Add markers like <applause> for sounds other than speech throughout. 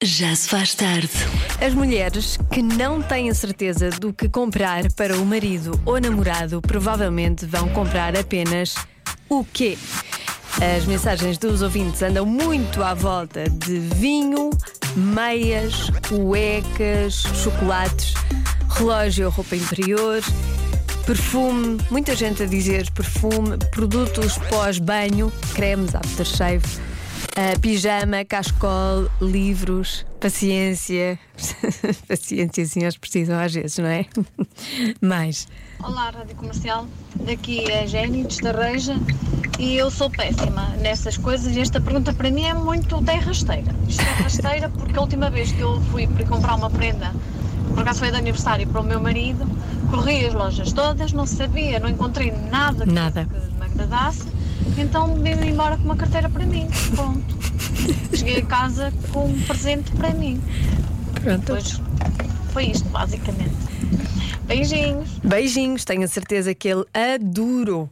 Já se faz tarde. As mulheres que não têm certeza do que comprar para o marido ou namorado provavelmente vão comprar apenas o quê? As mensagens dos ouvintes andam muito à volta de vinho, meias, cuecas, chocolates, relógio ou roupa interior, perfume, muita gente a dizer perfume, produtos pós-banho, cremes, aftershave. Uh, pijama, cascol, livros, paciência. <laughs> paciência, sim, eles precisam às vezes, não é? <laughs> Mais. Olá, Rádio Comercial. Daqui é Jenny de Estarreja e eu sou péssima nessas coisas e esta pergunta para mim é muito de rasteira. Isto é rasteira porque a última vez que eu fui para comprar uma prenda, por acaso foi de aniversário para o meu marido, corri as lojas todas, não sabia, não encontrei nada Nada. que me agradasse, então vim embora com uma carteira para mim. Pronto. Cheguei a casa com um presente para mim. Pronto. Pois foi isto, basicamente. Beijinhos. Beijinhos, tenho a certeza que ele adorou.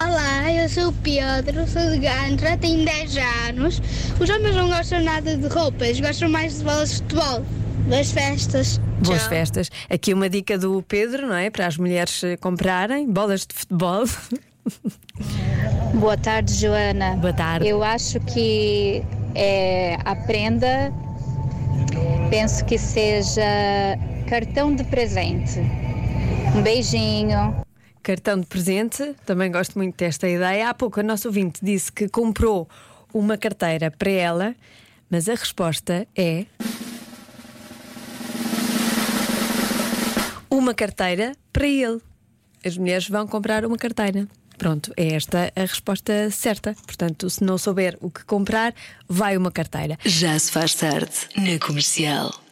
Olá, eu sou o Pedro, sou de Gandra, tenho 10 anos. Os homens não gostam nada de roupas, gostam mais de bolas de futebol, das festas. Boas Tchau. festas. Aqui uma dica do Pedro, não é? Para as mulheres eh, comprarem bolas de futebol. <laughs> Boa tarde, Joana. Boa tarde. Eu acho que é, a prenda, penso que seja cartão de presente. Um beijinho. Cartão de presente, também gosto muito desta ideia. Há pouco a nossa ouvinte disse que comprou uma carteira para ela, mas a resposta é. Uma carteira para ele. As mulheres vão comprar uma carteira. Pronto, é esta a resposta certa. Portanto, se não souber o que comprar, vai uma carteira. Já se faz tarde na comercial.